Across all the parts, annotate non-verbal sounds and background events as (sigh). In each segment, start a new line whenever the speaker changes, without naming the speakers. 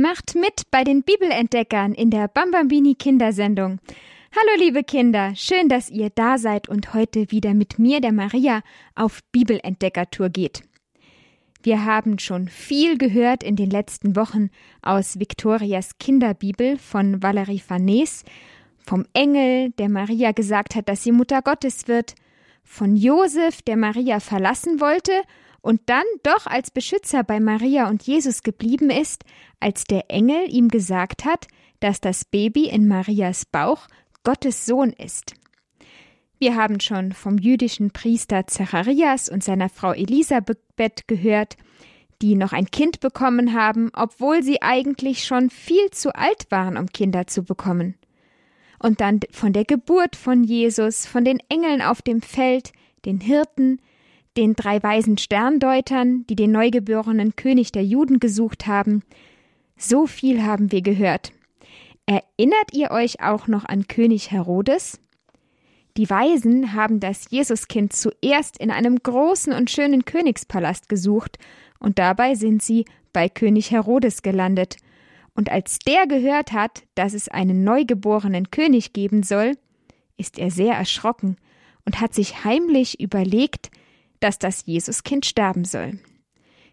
Macht mit bei den Bibelentdeckern in der Bambambini Kindersendung. Hallo liebe Kinder, schön, dass ihr da seid und heute wieder mit mir, der Maria, auf Bibelentdeckertour geht. Wir haben schon viel gehört in den letzten Wochen aus Victorias Kinderbibel von Valerie Farnese, vom Engel, der Maria gesagt hat, dass sie Mutter Gottes wird, von Josef, der Maria verlassen wollte und dann doch als Beschützer bei Maria und Jesus geblieben ist, als der Engel ihm gesagt hat, dass das Baby in Marias Bauch Gottes Sohn ist. Wir haben schon vom jüdischen Priester Zacharias und seiner Frau Elisabeth gehört, die noch ein Kind bekommen haben, obwohl sie eigentlich schon viel zu alt waren, um Kinder zu bekommen. Und dann von der Geburt von Jesus, von den Engeln auf dem Feld, den Hirten, den drei weisen Sterndeutern, die den neugeborenen König der Juden gesucht haben. So viel haben wir gehört. Erinnert ihr euch auch noch an König Herodes? Die Weisen haben das Jesuskind zuerst in einem großen und schönen Königspalast gesucht, und dabei sind sie bei König Herodes gelandet. Und als der gehört hat, dass es einen neugeborenen König geben soll, ist er sehr erschrocken und hat sich heimlich überlegt, dass das Jesuskind sterben soll.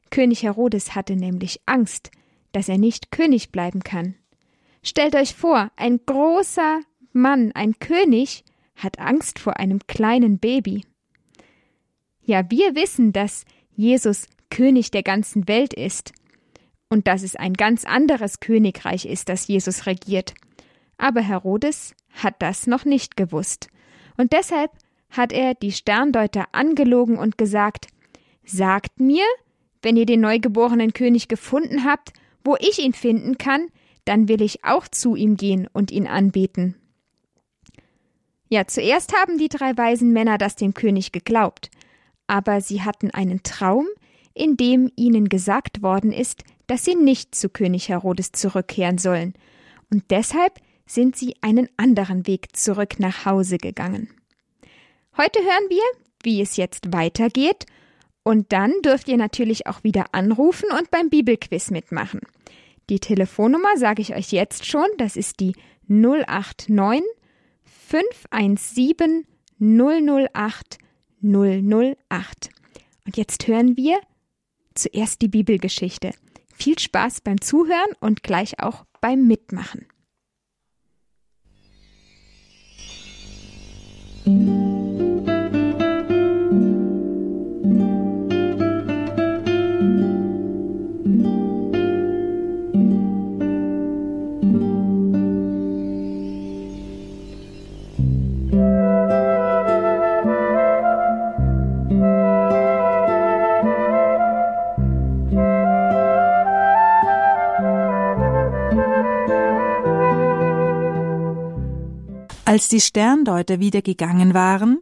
König Herodes hatte nämlich Angst, dass er nicht König bleiben kann. Stellt euch vor, ein großer Mann, ein König, hat Angst vor einem kleinen Baby. Ja, wir wissen, dass Jesus König der ganzen Welt ist und dass es ein ganz anderes Königreich ist, das Jesus regiert. Aber Herodes hat das noch nicht gewusst. Und deshalb hat er die Sterndeuter angelogen und gesagt Sagt mir, wenn ihr den neugeborenen König gefunden habt, wo ich ihn finden kann, dann will ich auch zu ihm gehen und ihn anbeten. Ja, zuerst haben die drei weisen Männer das dem König geglaubt, aber sie hatten einen Traum, in dem ihnen gesagt worden ist, dass sie nicht zu König Herodes zurückkehren sollen, und deshalb sind sie einen anderen Weg zurück nach Hause gegangen. Heute hören wir, wie es jetzt weitergeht, und dann dürft ihr natürlich auch wieder anrufen und beim Bibelquiz mitmachen. Die Telefonnummer sage ich euch jetzt schon, das ist die 089 517 008 008. Und jetzt hören wir zuerst die Bibelgeschichte. Viel Spaß beim Zuhören und gleich auch beim Mitmachen.
Als die Sterndeuter wieder gegangen waren,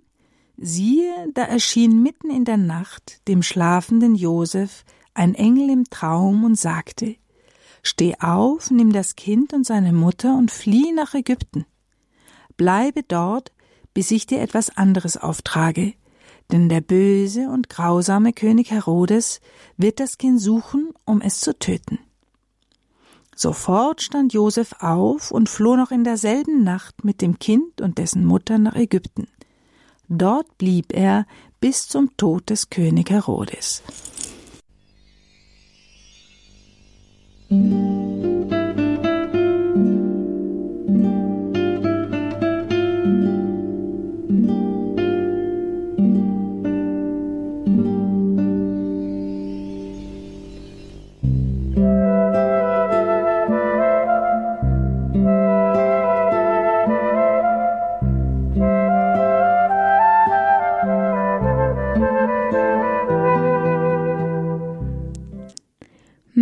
siehe, da erschien mitten in der Nacht dem schlafenden Josef ein Engel im Traum und sagte, Steh auf, nimm das Kind und seine Mutter und flieh nach Ägypten. Bleibe dort, bis ich dir etwas anderes auftrage, denn der böse und grausame König Herodes wird das Kind suchen, um es zu töten. Sofort stand Josef auf und floh noch in derselben Nacht mit dem Kind und dessen Mutter nach Ägypten. Dort blieb er bis zum Tod des König Herodes.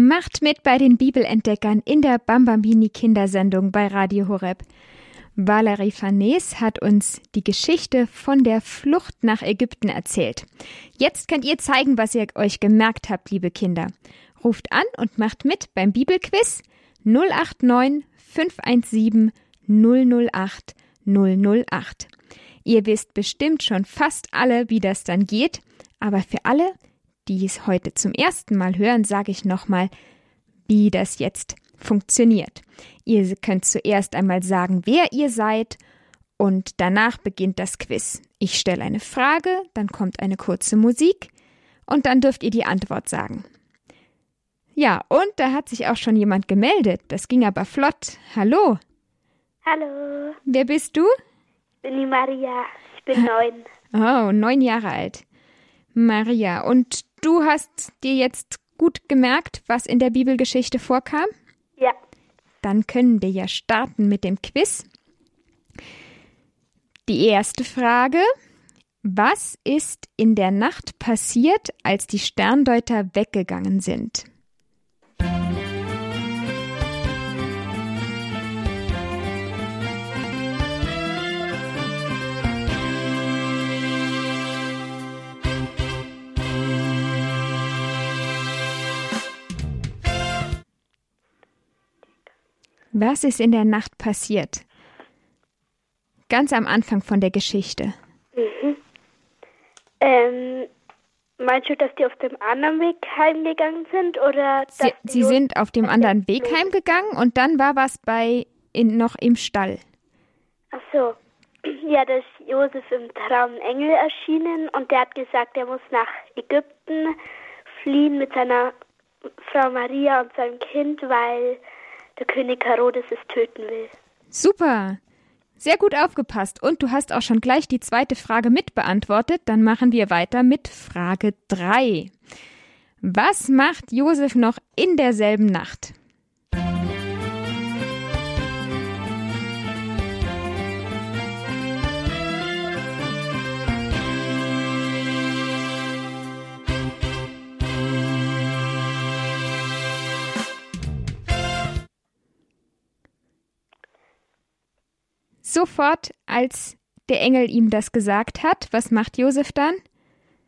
Macht mit bei den Bibelentdeckern in der Bambambini Kindersendung bei Radio Horeb. Valerie Farnese hat uns die Geschichte von der Flucht nach Ägypten erzählt. Jetzt könnt ihr zeigen, was ihr euch gemerkt habt, liebe Kinder. Ruft an und macht mit beim Bibelquiz 089 517 008 008. Ihr wisst bestimmt schon fast alle, wie das dann geht, aber für alle, die es heute zum ersten Mal hören, sage ich nochmal, wie das jetzt funktioniert. Ihr könnt zuerst einmal sagen, wer ihr seid und danach beginnt das Quiz. Ich stelle eine Frage, dann kommt eine kurze Musik und dann dürft ihr die Antwort sagen. Ja, und da hat sich auch schon jemand gemeldet. Das ging aber flott. Hallo.
Hallo.
Wer bist du?
Ich bin die Maria. Ich bin neun.
Oh, neun Jahre alt. Maria, und du hast dir jetzt gut gemerkt, was in der Bibelgeschichte vorkam?
Ja.
Dann können wir ja starten mit dem Quiz. Die erste Frage. Was ist in der Nacht passiert, als die Sterndeuter weggegangen sind? Was ist in der Nacht passiert? Ganz am Anfang von der Geschichte.
Mhm. Ähm, meinst du, dass die auf dem anderen Weg heimgegangen sind oder
Sie, sie sind auf dem anderen Weg
los-
heimgegangen und dann war was bei in, noch im Stall.
Ach so. (clears throat) Ja, da ist Josef im Traum ein Engel erschienen und der hat gesagt, er muss nach Ägypten fliehen mit seiner Frau Maria und seinem Kind, weil der König Herodes es töten will.
Super. Sehr gut aufgepasst. Und du hast auch schon gleich die zweite Frage mitbeantwortet. Dann machen wir weiter mit Frage 3. Was macht Josef noch in derselben Nacht? Sofort, als der Engel ihm das gesagt hat, was macht Josef dann?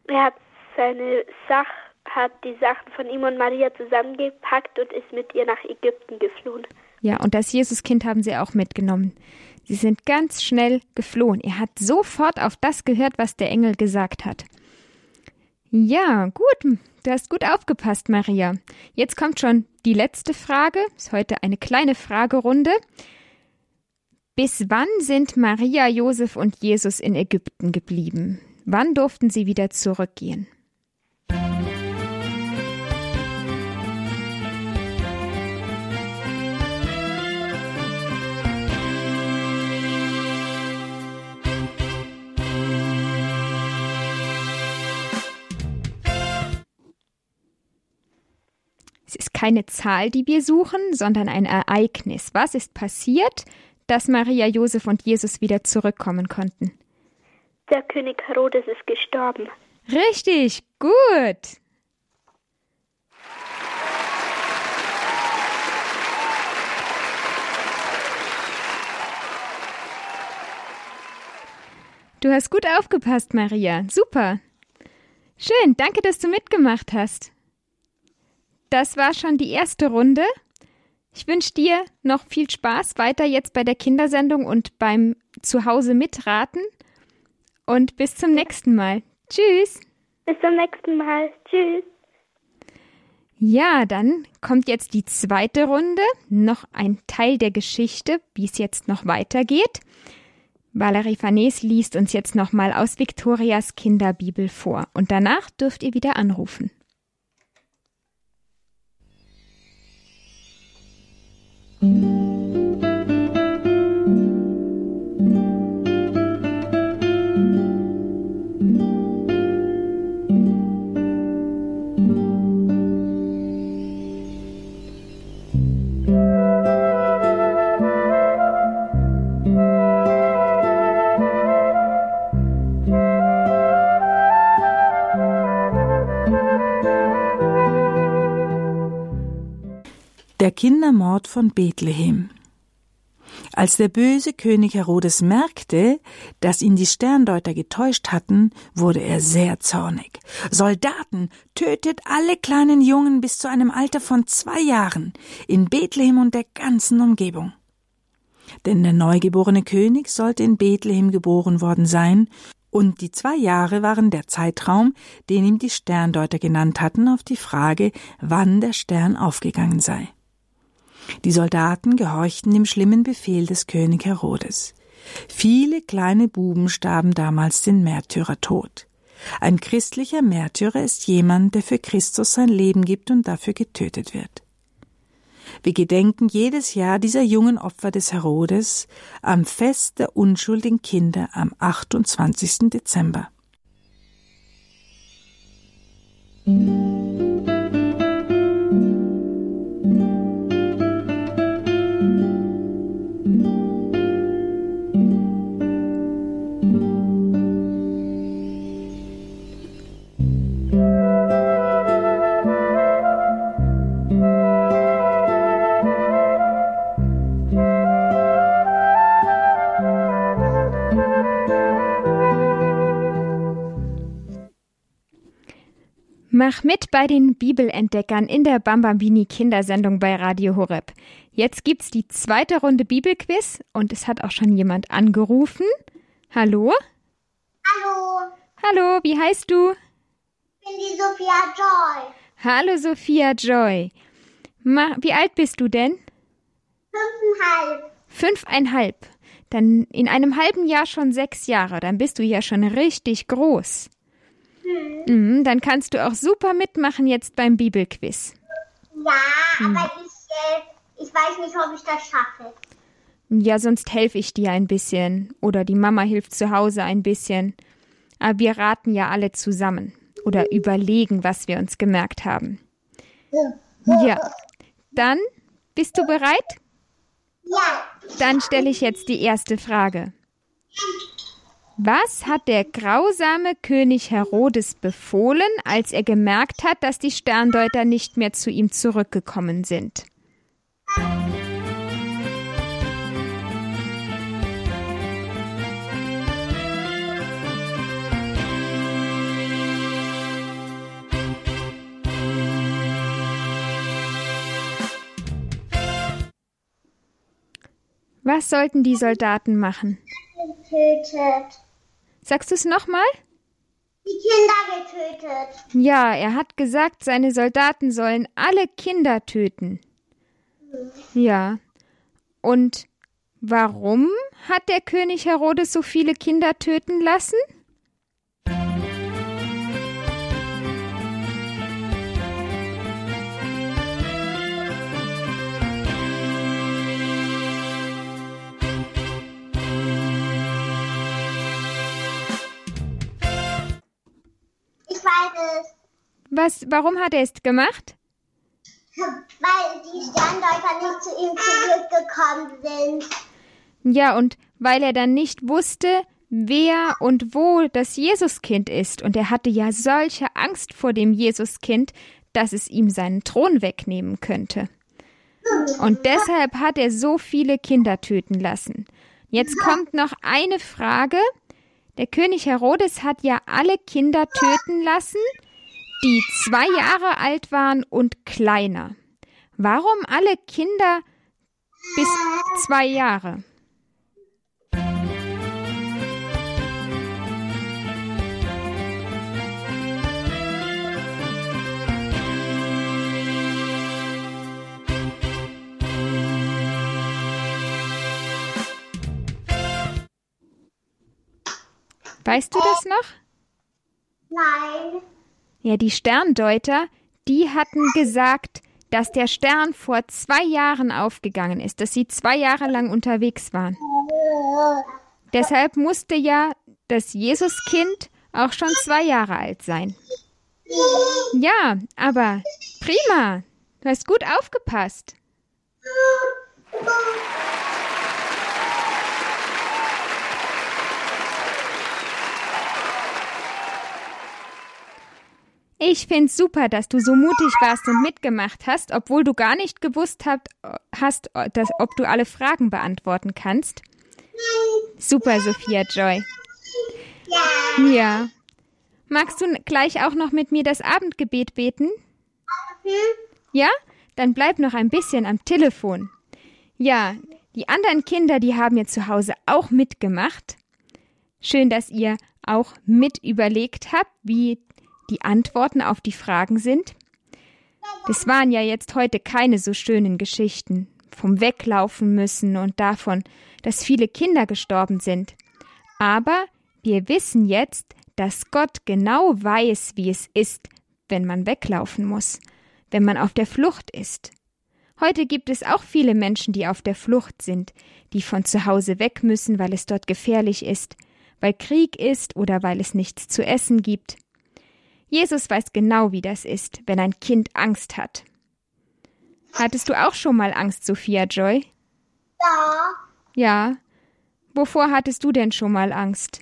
Er hat seine Sach, hat die Sachen von ihm und Maria zusammengepackt und ist mit ihr nach Ägypten geflohen.
Ja, und das Jesuskind haben sie auch mitgenommen. Sie sind ganz schnell geflohen. Er hat sofort auf das gehört, was der Engel gesagt hat. Ja, gut. Du hast gut aufgepasst, Maria. Jetzt kommt schon die letzte Frage. Ist heute eine kleine Fragerunde. Bis wann sind Maria, Josef und Jesus in Ägypten geblieben? Wann durften sie wieder zurückgehen? Es ist keine Zahl, die wir suchen, sondern ein Ereignis. Was ist passiert, dass Maria, Josef und Jesus wieder zurückkommen konnten?
Der König Herodes ist gestorben.
Richtig, gut. Du hast gut aufgepasst, Maria. Super. Schön, danke, dass du mitgemacht hast. Das war schon die erste Runde. Ich wünsche dir noch viel Spaß weiter jetzt bei der Kindersendung und beim Zuhause mitraten. Und bis zum nächsten Mal. Tschüss.
Bis zum nächsten Mal. Tschüss.
Ja, dann kommt jetzt die zweite Runde. Noch ein Teil der Geschichte, wie es jetzt noch weitergeht. Valerie Farnes liest uns jetzt nochmal aus Viktorias Kinderbibel vor. Und danach dürft ihr wieder anrufen. Mm-hmm.
Der Kindermord von Bethlehem. Als der böse König Herodes merkte, dass ihn die Sterndeuter getäuscht hatten, wurde er sehr zornig. Soldaten, tötet alle kleinen Jungen bis zu einem Alter von zwei Jahren in Bethlehem und der ganzen Umgebung. Denn der neugeborene König sollte in Bethlehem geboren worden sein, und die zwei Jahre waren der Zeitraum, den ihm die Sterndeuter genannt hatten, auf die Frage, wann der Stern aufgegangen sei. Die Soldaten gehorchten dem schlimmen Befehl des König Herodes. Viele kleine Buben starben damals den Märtyrertod. Ein christlicher Märtyrer ist jemand, der für Christus sein Leben gibt und dafür getötet wird. Wir gedenken jedes Jahr dieser jungen Opfer des Herodes am Fest der unschuldigen Kinder am 28. Dezember.
Mach mit bei den Bibelentdeckern in der Bambambini Kindersendung bei Radio Horeb. Jetzt gibt's die zweite Runde Bibelquiz und es hat auch schon jemand angerufen. Hallo?
Hallo,
Hallo, wie heißt du?
ich bin die Sophia Joy.
Hallo Sophia Joy. Ma wie alt bist du denn?
Fünfeinhalb.
Fünfeinhalb. Dann in einem halben Jahr schon sechs Jahre. Dann bist du ja schon richtig groß. Mhm, dann kannst du auch super mitmachen jetzt beim Bibelquiz.
Ja, aber ich, äh, ich weiß nicht, ob ich das schaffe.
Ja, sonst helfe ich dir ein bisschen. Oder die Mama hilft zu Hause ein bisschen. Aber wir raten ja alle zusammen. Oder überlegen, was wir uns gemerkt haben. Ja. Dann, bist du bereit?
Ja,
Dann stelle ich jetzt die erste Frage. Was hat der grausame König Herodes befohlen, als er gemerkt hat, dass die Sterndeuter nicht mehr zu ihm zurückgekommen sind? Was sollten die Soldaten machen?
getötet.
Sagst du es nochmal?
Die Kinder getötet.
Ja, er hat gesagt, seine Soldaten sollen alle Kinder töten. Ja. Und warum hat der König Herodes so viele Kinder töten lassen?
Es.
Was, warum hat er es gemacht?
Weil die Sterndeuter nicht zu ihm zurückgekommen sind.
Ja, und weil er dann nicht wusste, wer und wo das Jesuskind ist. Und er hatte ja solche Angst vor dem Jesuskind, dass es ihm seinen Thron wegnehmen könnte. Und deshalb hat er so viele Kinder töten lassen. Jetzt kommt noch eine Frage. Der König Herodes hat ja alle Kinder töten lassen, die zwei Jahre alt waren und kleiner. Warum alle Kinder bis zwei Jahre? Weißt du das noch?
Nein.
Ja, die Sterndeuter, die hatten gesagt, dass der Stern vor zwei Jahren aufgegangen ist, dass sie zwei Jahre lang unterwegs waren. Deshalb musste ja das Jesuskind auch schon zwei Jahre alt sein. Ja, aber prima. Du hast gut aufgepasst. Ich find's super, dass du so mutig warst und mitgemacht hast, obwohl du gar nicht gewusst habt, hast, dass, ob du alle Fragen beantworten kannst. Super, Sophia Joy.
Ja.
Ja. Magst du gleich auch noch mit mir das Abendgebet beten? Ja? Dann bleib noch ein bisschen am Telefon. Ja, die anderen Kinder, die haben ja zu Hause auch mitgemacht. Schön, dass ihr auch mit überlegt habt, wie die Antworten auf die Fragen sind. Das waren ja jetzt heute keine so schönen Geschichten. vom Weglaufen müssen und davon, dass viele Kinder gestorben sind. Aber wir wissen jetzt, dass Gott genau weiß, wie es ist, wenn man weglaufen muss, wenn man auf der Flucht ist. Heute gibt es auch viele Menschen, die auf der Flucht sind, die von zu Hause weg müssen, weil es dort gefährlich ist, weil Krieg ist oder weil es nichts zu essen gibt. Jesus weiß genau, wie das ist, wenn ein Kind Angst hat. Hattest du auch schon mal Angst, Sophia Joy?
Ja.
Ja. Wovor hattest du denn schon mal Angst?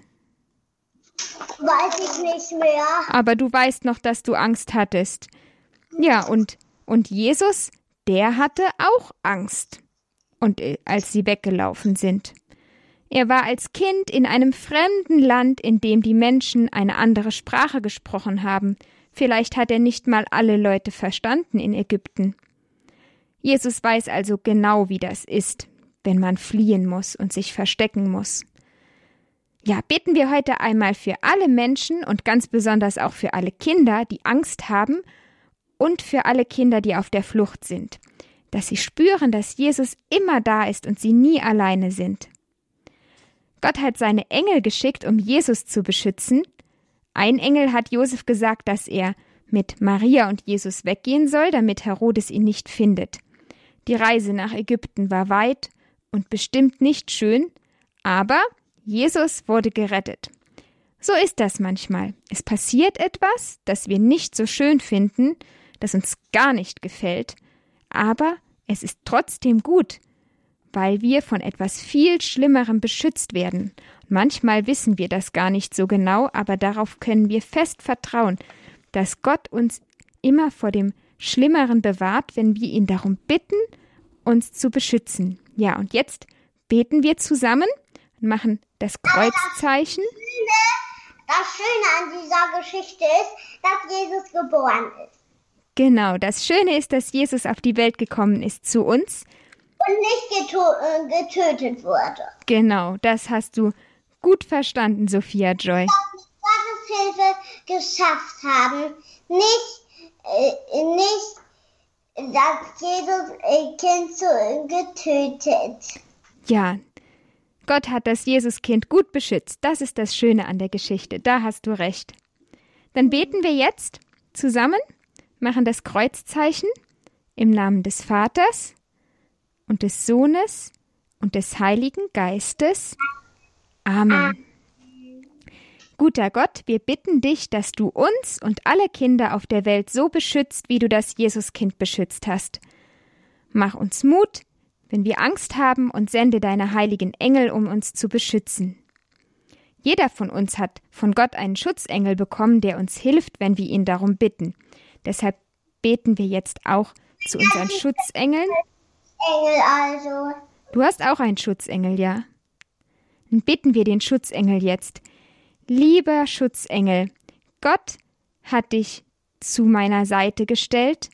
Weiß ich nicht mehr.
Aber du weißt noch, dass du Angst hattest. Ja, und, und Jesus, der hatte auch Angst. Und äh, als sie weggelaufen sind. Er war als Kind in einem fremden Land, in dem die Menschen eine andere Sprache gesprochen haben. Vielleicht hat er nicht mal alle Leute verstanden in Ägypten. Jesus weiß also genau, wie das ist, wenn man fliehen muss und sich verstecken muss. Ja, beten wir heute einmal für alle Menschen und ganz besonders auch für alle Kinder, die Angst haben und für alle Kinder, die auf der Flucht sind, dass sie spüren, dass Jesus immer da ist und sie nie alleine sind. Gott hat seine Engel geschickt, um Jesus zu beschützen. Ein Engel hat Josef gesagt, dass er mit Maria und Jesus weggehen soll, damit Herodes ihn nicht findet. Die Reise nach Ägypten war weit und bestimmt nicht schön, aber Jesus wurde gerettet. So ist das manchmal. Es passiert etwas, das wir nicht so schön finden, das uns gar nicht gefällt, aber es ist trotzdem gut, weil wir von etwas viel Schlimmerem beschützt werden. Manchmal wissen wir das gar nicht so genau, aber darauf können wir fest vertrauen, dass Gott uns immer vor dem Schlimmeren bewahrt, wenn wir ihn darum bitten, uns zu beschützen. Ja, und jetzt beten wir zusammen und machen das Kreuzzeichen.
Das Schöne an dieser Geschichte ist, dass Jesus geboren ist.
Genau, das Schöne ist, dass Jesus auf die Welt gekommen ist zu uns.
Und nicht äh, getötet wurde.
Genau, das hast du gut verstanden, Sophia Joy.
Gottes Hilfe geschafft haben. Nicht, äh, nicht dass Jesus Kind zu, getötet.
Ja, Gott hat das Jesuskind gut beschützt. Das ist das Schöne an der Geschichte. Da hast du recht. Dann beten wir jetzt zusammen, machen das Kreuzzeichen im Namen des Vaters und des Sohnes und des Heiligen Geistes. Amen. Guter Gott, wir bitten dich, dass du uns und alle Kinder auf der Welt so beschützt, wie du das Jesuskind beschützt hast. Mach uns Mut, wenn wir Angst haben, und sende deine heiligen Engel, um uns zu beschützen. Jeder von uns hat von Gott einen Schutzengel bekommen, der uns hilft, wenn wir ihn darum bitten. Deshalb beten wir jetzt auch zu unseren Schutzengeln.
Engel also.
Du hast auch einen Schutzengel, ja? Dann bitten wir den Schutzengel jetzt. Lieber Schutzengel, Gott hat dich zu meiner Seite gestellt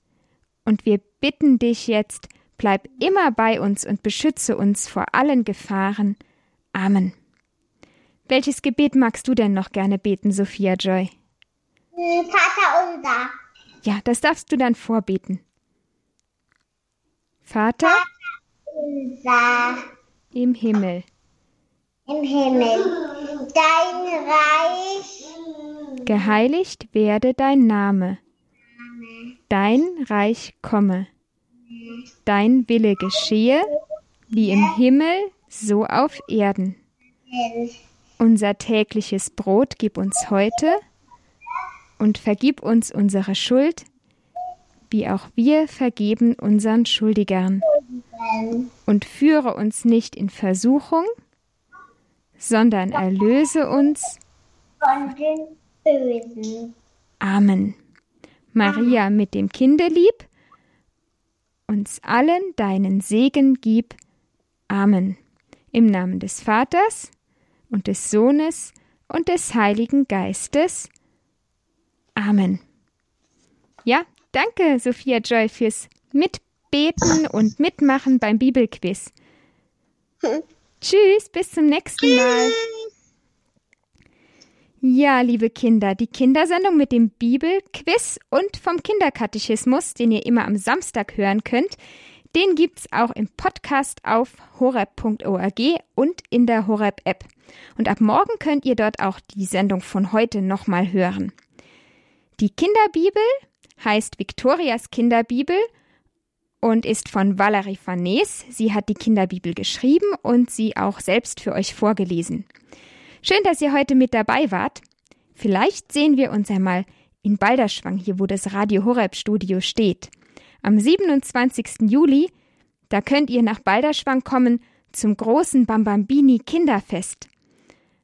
und wir bitten dich jetzt, bleib immer bei uns und beschütze uns vor allen Gefahren. Amen. Welches Gebet magst du denn noch gerne beten, Sophia Joy?
Vater unser.
Ja, das darfst du dann vorbeten. Vater
Unser
im Himmel,
im Himmel. Dein Reich
geheiligt werde dein Name. Dein Reich komme. Dein Wille geschehe, wie im Himmel, so auf Erden. Unser tägliches Brot gib uns heute und vergib uns unsere Schuld, wie auch wir vergeben unseren Schuldigern. Und führe uns nicht in Versuchung, sondern erlöse uns.
von den Bösen.
Amen. Maria mit dem Kindelieb, uns allen deinen Segen gib. Amen. Im Namen des Vaters und des Sohnes und des Heiligen Geistes. Amen. Ja, danke, Sophia Joy, fürs Mitbeten und Mitmachen beim Bibelquiz. (laughs) Tschüss, bis zum nächsten Mal. Ja, liebe Kinder, die Kindersendung mit dem Bibelquiz und vom Kinderkatechismus, den ihr immer am Samstag hören könnt, Den gibt's auch im Podcast auf horeb.org und in der Horeb App. Und ab morgen könnt ihr dort auch die Sendung von heute nochmal hören. Die Kinderbibel heißt Victorias Kinderbibel und ist von Valerie Farnes. Sie hat die Kinderbibel geschrieben und sie auch selbst für euch vorgelesen. Schön, dass ihr heute mit dabei wart. Vielleicht sehen wir uns einmal in Balderschwang, hier wo das Radio Horeb Studio steht. Am 27. Juli, da könnt ihr nach Balderschwang kommen zum großen Bambambini Kinderfest.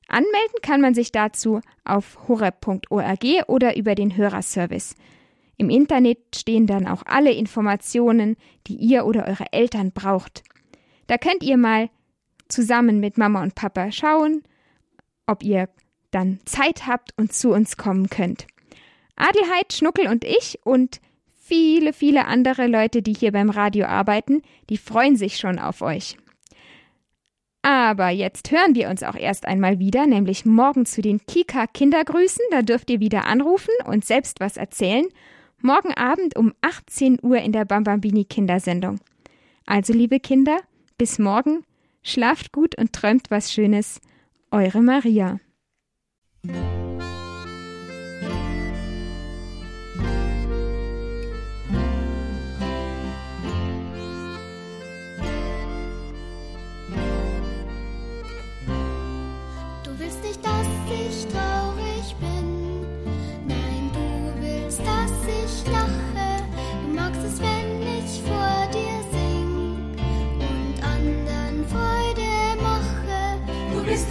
Anmelden kann man sich dazu auf horeb.org oder über den Hörerservice. Im Internet stehen dann auch alle Informationen, die ihr oder eure Eltern braucht. Da könnt ihr mal zusammen mit Mama und Papa schauen, ob ihr dann Zeit habt und zu uns kommen könnt. Adelheid, Schnuckel und ich und viele, viele andere Leute, die hier beim Radio arbeiten, die freuen sich schon auf euch. Aber jetzt hören wir uns auch erst einmal wieder, nämlich morgen zu den Kika Kindergrüßen. Da dürft ihr wieder anrufen und selbst was erzählen. Morgen Abend um 18 Uhr in der Bambambini Kindersendung. Also, liebe Kinder, bis morgen. Schlaft gut und träumt was Schönes. Eure Maria.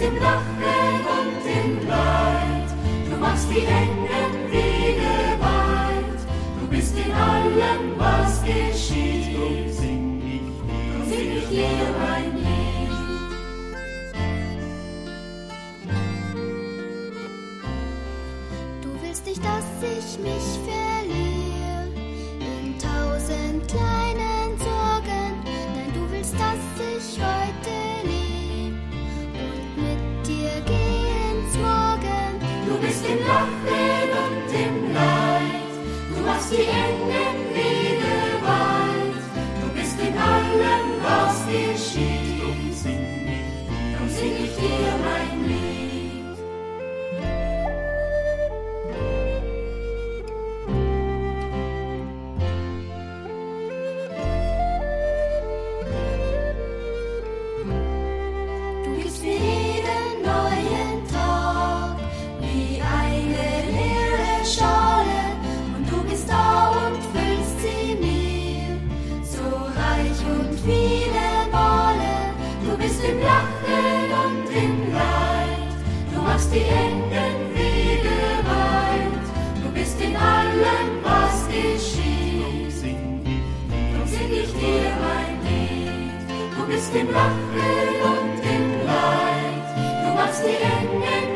Im Lachen und im Leid. Du machst die engen Wege weit. Du bist in allem, was geschieht. Drum sing ich dir, sing ich dir mein Lied.
Du willst nicht, dass ich mich verliere in tausend kleinen Sorgen. Nein, du
bist im Lachen und im Leid. Du machst die engen die engen Wege weit. Du bist in allem, was geschieht. Drum sing ich dir mein Lied. Du bist im Lachen und im Leid. Du machst die Engel